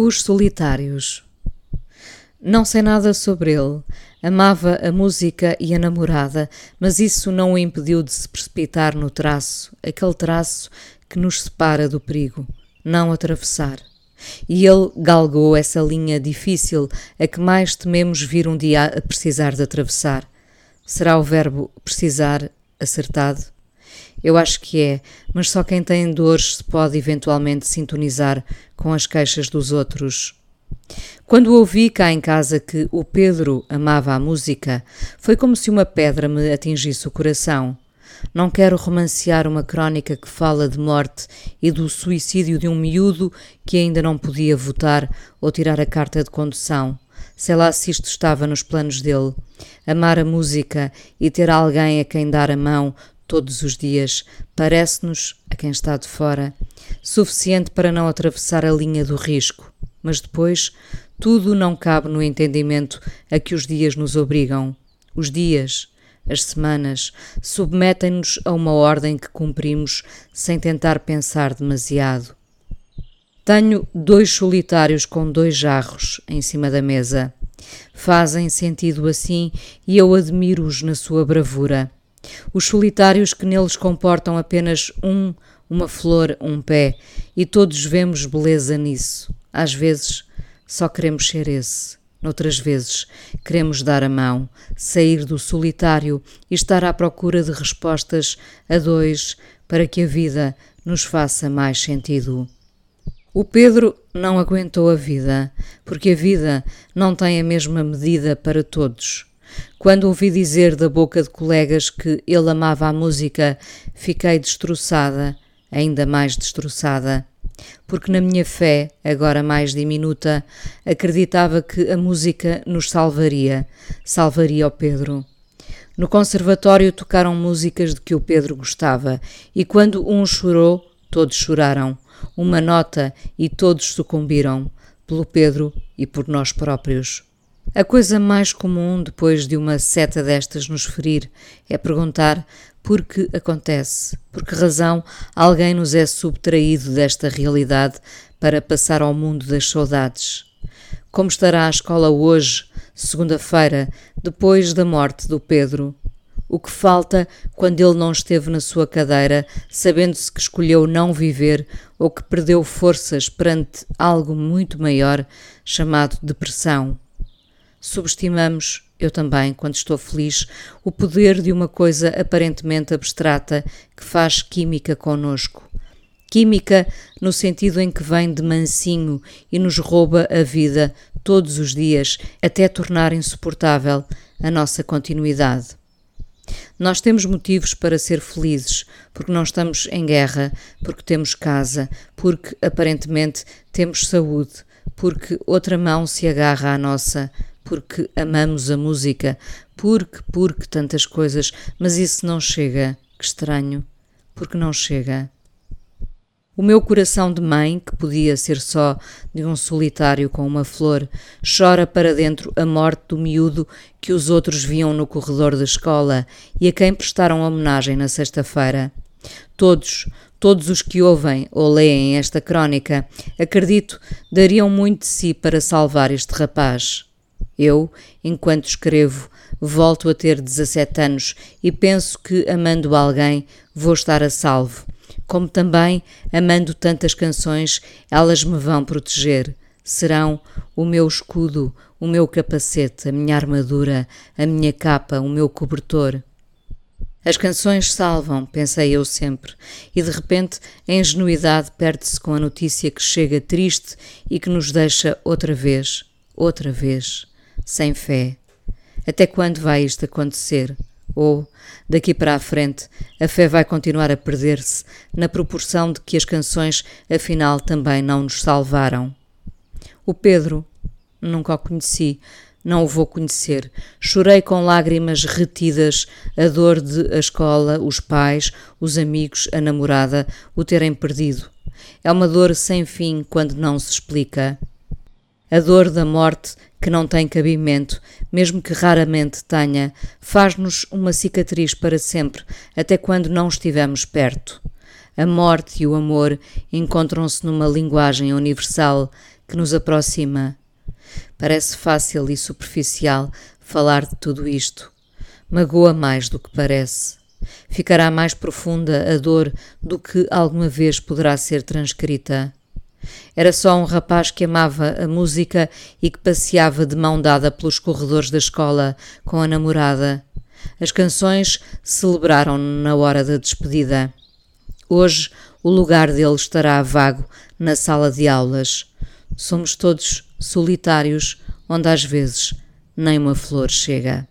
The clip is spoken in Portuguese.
Os Solitários. Não sei nada sobre ele. Amava a música e a namorada, mas isso não o impediu de se precipitar no traço, aquele traço que nos separa do perigo, não atravessar. E ele galgou essa linha difícil a que mais tememos vir um dia a precisar de atravessar. Será o verbo precisar acertado? Eu acho que é, mas só quem tem dores se pode eventualmente sintonizar com as queixas dos outros. Quando ouvi cá em casa que o Pedro amava a música, foi como se uma pedra me atingisse o coração. Não quero romancear uma crónica que fala de morte e do suicídio de um miúdo que ainda não podia votar ou tirar a carta de condução. Sei lá se isto estava nos planos dele. Amar a música e ter alguém a quem dar a mão todos os dias, parece-nos, a quem está de fora, suficiente para não atravessar a linha do risco. Mas depois, tudo não cabe no entendimento a que os dias nos obrigam. Os dias, as semanas, submetem-nos a uma ordem que cumprimos sem tentar pensar demasiado. Tenho dois solitários com dois jarros em cima da mesa. Fazem sentido assim e eu admiro-os na sua bravura. Os solitários que neles comportam apenas um, uma flor, um pé, e todos vemos beleza nisso. Às vezes só queremos ser esse. Noutras vezes, queremos dar a mão, sair do solitário e estar à procura de respostas a dois para que a vida nos faça mais sentido. O Pedro não aguentou a vida, porque a vida não tem a mesma medida para todos. Quando ouvi dizer da boca de colegas que ele amava a música, fiquei destroçada, ainda mais destroçada, porque na minha fé, agora mais diminuta, acreditava que a música nos salvaria, salvaria o Pedro. No conservatório tocaram músicas de que o Pedro gostava, e quando um chorou, todos choraram. Uma nota e todos sucumbiram, pelo Pedro e por nós próprios. A coisa mais comum depois de uma seta destas nos ferir é perguntar por que acontece, por que razão alguém nos é subtraído desta realidade para passar ao mundo das saudades. Como estará a escola hoje, segunda-feira, depois da morte do Pedro? O que falta quando ele não esteve na sua cadeira, sabendo-se que escolheu não viver ou que perdeu forças perante algo muito maior chamado depressão? Subestimamos, eu também, quando estou feliz, o poder de uma coisa aparentemente abstrata que faz química conosco. Química no sentido em que vem de mansinho e nos rouba a vida todos os dias até tornar insuportável a nossa continuidade. Nós temos motivos para ser felizes, porque não estamos em guerra, porque temos casa, porque aparentemente temos saúde, porque outra mão se agarra à nossa, porque amamos a música, porque, porque tantas coisas, mas isso não chega. Que estranho, porque não chega. O meu coração de mãe, que podia ser só de um solitário com uma flor, chora para dentro a morte do miúdo que os outros viam no corredor da escola e a quem prestaram homenagem na sexta-feira. Todos, todos os que ouvem ou leem esta crónica, acredito, dariam muito de si para salvar este rapaz. Eu, enquanto escrevo, volto a ter 17 anos e penso que, amando alguém, vou estar a salvo. Como também, amando tantas canções, elas me vão proteger. Serão o meu escudo, o meu capacete, a minha armadura, a minha capa, o meu cobertor. As canções salvam, pensei eu sempre, e de repente a ingenuidade perde-se com a notícia que chega triste e que nos deixa outra vez, outra vez sem fé. Até quando vai isto acontecer? Ou, daqui para a frente, a fé vai continuar a perder-se na proporção de que as canções, afinal, também não nos salvaram? O Pedro, nunca o conheci, não o vou conhecer. Chorei com lágrimas retidas a dor de a escola, os pais, os amigos, a namorada, o terem perdido. É uma dor sem fim quando não se explica. A dor da morte que não tem cabimento, mesmo que raramente tenha, faz-nos uma cicatriz para sempre, até quando não estivemos perto. A morte e o amor encontram-se numa linguagem universal que nos aproxima. Parece fácil e superficial falar de tudo isto. Magoa mais do que parece. Ficará mais profunda a dor do que alguma vez poderá ser transcrita. Era só um rapaz que amava a música e que passeava de mão dada pelos corredores da escola com a namorada. As canções celebraram na hora da despedida. Hoje o lugar dele estará vago na sala de aulas. Somos todos solitários, onde às vezes nem uma flor chega.